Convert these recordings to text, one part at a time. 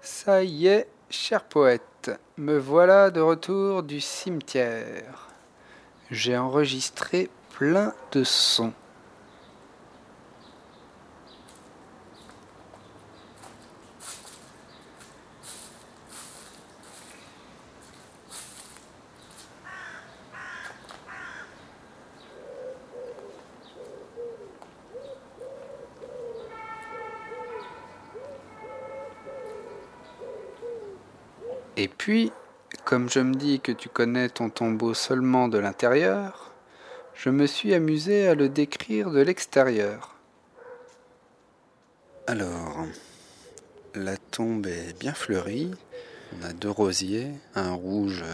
Ça y est, cher poète, me voilà de retour du cimetière. J'ai enregistré plein de sons. Et puis, comme je me dis que tu connais ton tombeau seulement de l'intérieur, je me suis amusé à le décrire de l'extérieur. Alors, la tombe est bien fleurie. On a deux rosiers, un rouge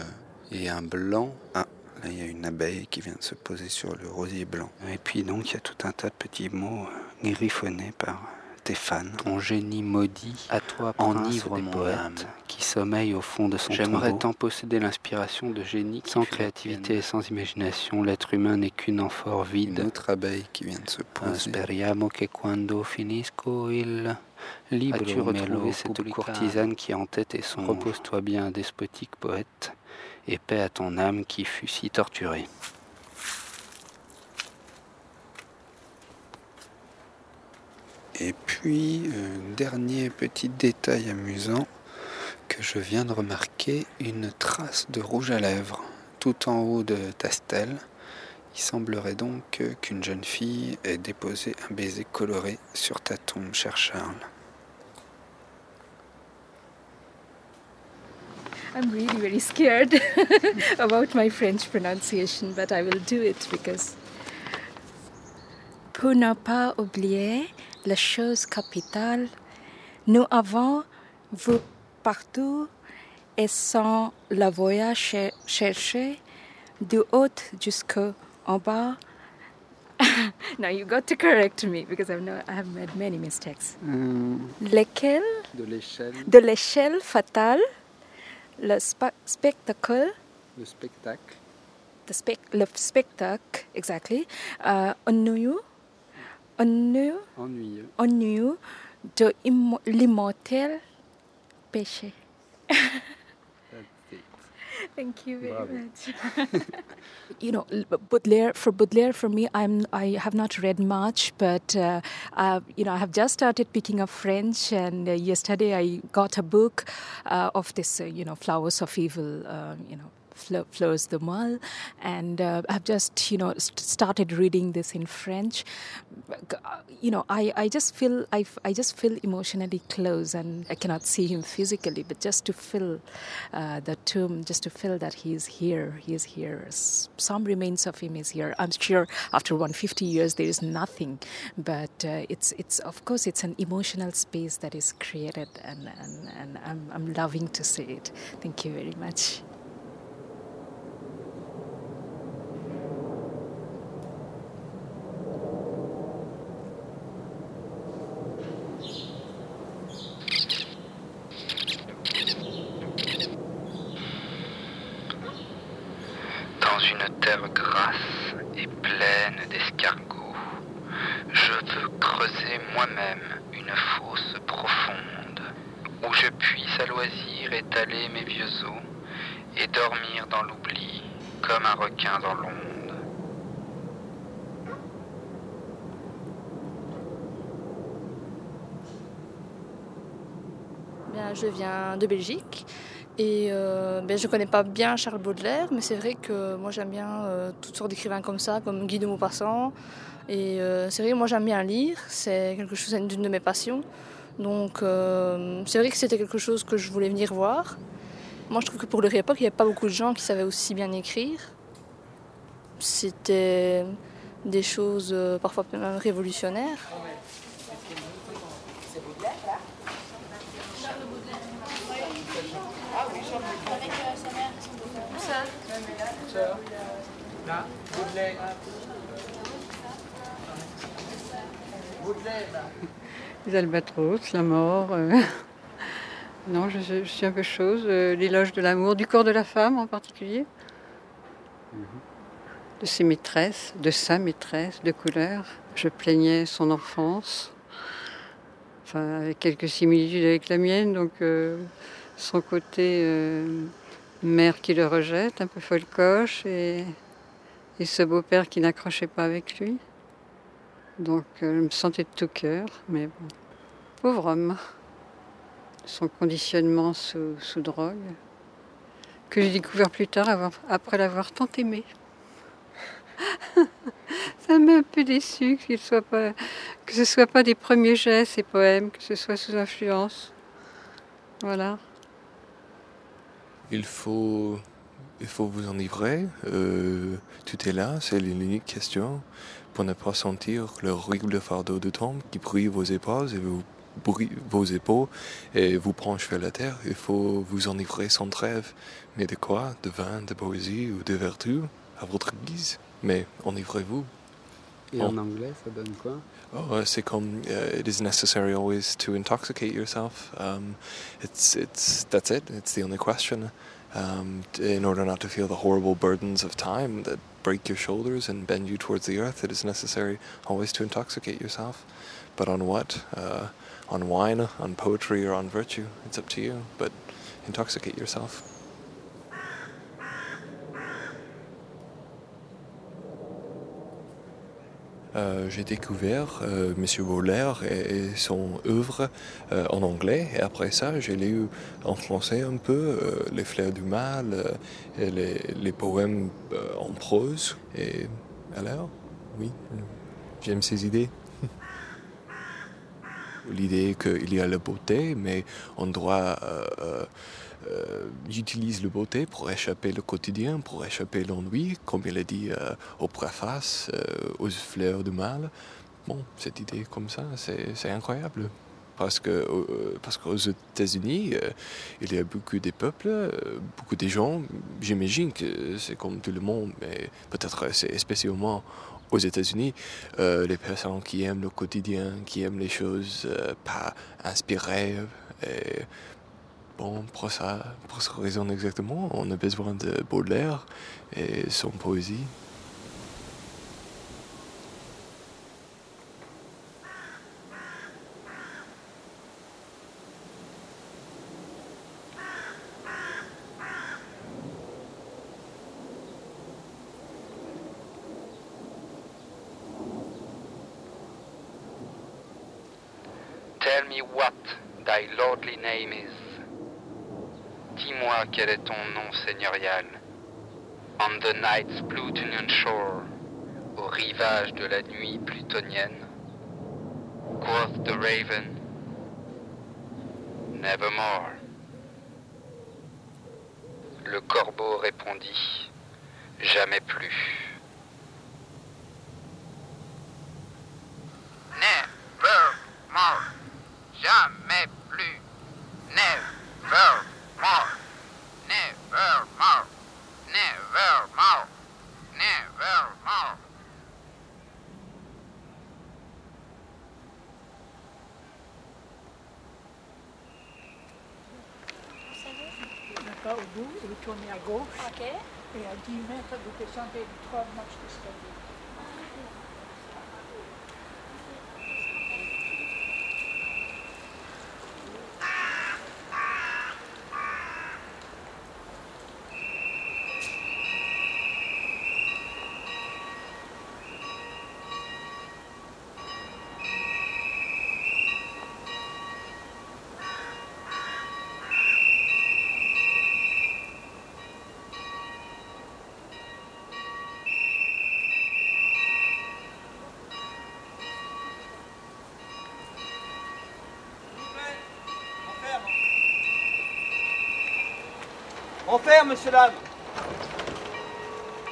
et un blanc. Ah, là il y a une abeille qui vient de se poser sur le rosier blanc. Et puis donc il y a tout un tas de petits mots griffonnés par Stéphane, ton génie maudit, à toi enivre mon qui sommeille au fond de son J'aimerais tant posséder l'inspiration de génie sans créativité et sans imagination, l'être humain n'est qu'une amphore vide. Une autre abeille qui vient de se poser. Speriamo che quando finisco il libro As-tu retrouvé cette courtisane qui en tête et son Repose-toi bien, despotique poète, et paix à ton âme qui fut si torturée. Et puis, un dernier petit détail amusant que je viens de remarquer, une trace de rouge à lèvres tout en haut de ta stèle. Il semblerait donc qu'une jeune fille ait déposé un baiser coloré sur ta tombe, cher Charles. I'm really very scared about my French pronunciation, but I will do it because. Pour ne pas oublier la chose capitale, nous avons vu partout et sans la voyage chercher du haut jusqu'en bas. now you got to correct me because I've no, I have made many mistakes. Mm. Lesquels? De l'échelle. De l'échelle fatale, le spa- spectacle, Le spectacle. the spec, le spectacle, exactly, uh, ennuyeux, ennuyeux, Ennuyeux. ennuyeux de immo- l'immortel Thank you very Bravo. much. you know, Baudelaire. For Baudelaire, for me, I'm I have not read much, but uh, uh, you know, I have just started picking up French, and uh, yesterday I got a book uh, of this, uh, you know, Flowers of Evil, uh, you know. Fle- Fleurs de Mal, and uh, I've just you know st- started reading this in French. Uh, You know, I, I just feel I, I just feel emotionally close, and I cannot see him physically, but just to feel uh, the tomb, just to feel that he is here, he is here. Some remains of him is here. I'm sure after 150 years there is nothing, but uh, it's it's of course it's an emotional space that is created, and and, and I'm I'm loving to see it. Thank you very much. Dans une terre grasse et pleine d'escargots, je veux creuser moi-même une fosse profonde où je puisse à loisir étaler mes vieux os et dormir dans l'oubli comme un requin dans l'onde. Bien, je viens de Belgique et euh, ben, je connais pas bien Charles Baudelaire, mais c'est vrai que moi j'aime bien euh, toutes sortes d'écrivains comme ça, comme Guy de Maupassant. Et euh, c'est vrai que moi j'aime bien lire, c'est quelque chose, c'est une de mes passions. Donc c'est vrai que c'était quelque chose que je voulais venir voir. Moi je trouve que pour leur époque, il n'y avait pas beaucoup de gens qui savaient aussi bien écrire. C'était des choses parfois même révolutionnaires. Les albatros, la mort. euh, Non, je, je suis un peu chose. euh, L'éloge de l'amour, du corps de la femme en particulier. de ses maîtresses, de sa maîtresse de couleur. Je plaignais son enfance, enfin avec quelques similitudes avec la mienne, donc euh, son côté mère qui le rejette, un peu folcoche, et, et ce beau-père qui n'accrochait pas avec lui. Donc euh, je me sentais de tout cœur, mais bon, pauvre homme. Son conditionnement sous, drogue, que j'ai découvert plus tard après l'avoir tant aimé. Ça m'a un peu déçu qu'il soit pas, que ce soit pas des premiers gestes, ces poèmes, que ce soit sous influence. Voilà. Il faut, il faut vous enivrer. euh, tout est là, c'est l'unique question. Pour ne pas sentir le horrible fardeau de temps qui brille vos épaules et vous brille vos épaules et vous penche vers la terre, il faut vous enivrer sans trêve. Mais de quoi? De vin, de poésie ou de vertu? À votre guise. Mais enivrez-vous. Et Oh. en anglais, ça donne quoi Oh, uh, c'est comme uh, it is necessary always to intoxicate yourself. Um, it's it's that's it. It's the only question. Um, in order not to feel the horrible burdens of time that break your shoulders and bend you towards the earth, it is necessary always to intoxicate yourself. But on what? Uh, on wine, on poetry, or on virtue? It's up to you. But intoxicate yourself. Euh, j'ai découvert euh, Monsieur et, son œuvre euh, en anglais. Et après ça, j'ai lu en français un peu euh, Les Fleurs du Mal les, les poèmes en prose. Et alors, oui, j'aime ces idées. L'idée qu'il y a la beauté, mais on doit euh, j'utilise le beauté pour échapper le quotidien, pour échapper l'ennui, comme il a dit euh, au préface, euh, aux fleurs du mal. Bon, cette idée comme ça, c'est incroyable. Parce que euh, parce qu'aux États-Unis, il y a beaucoup de peuples, beaucoup de gens. J'imagine que c'est comme tout le monde, mais peut-être c'est spécialement aux États-Unis, les personnes qui aiment le quotidien, qui aiment les choses pas inspirées. Bon, pour ça, pour cette raison exactement, on a besoin de Baudelaire et son poésie. Tell me what thy lordly name is. Dis-moi quel est ton nom seigneurial. On the night's Plutonian shore, au rivage de la nuit plutonienne. Quoth the raven, nevermore. Le corbeau répondit, jamais plus. Nevermore. Jamais plus. Nevermore. Nevermore. Nevermore. Nevermore. Pas au bout et vous tournez à gauche. Et à 10 mètres, vous descendez les trois marches d'escalier. On ferme, monsieur l'âme.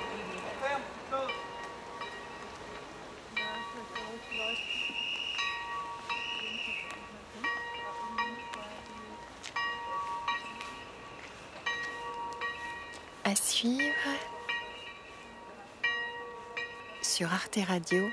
On ferme. À suivre sur Arte Radio.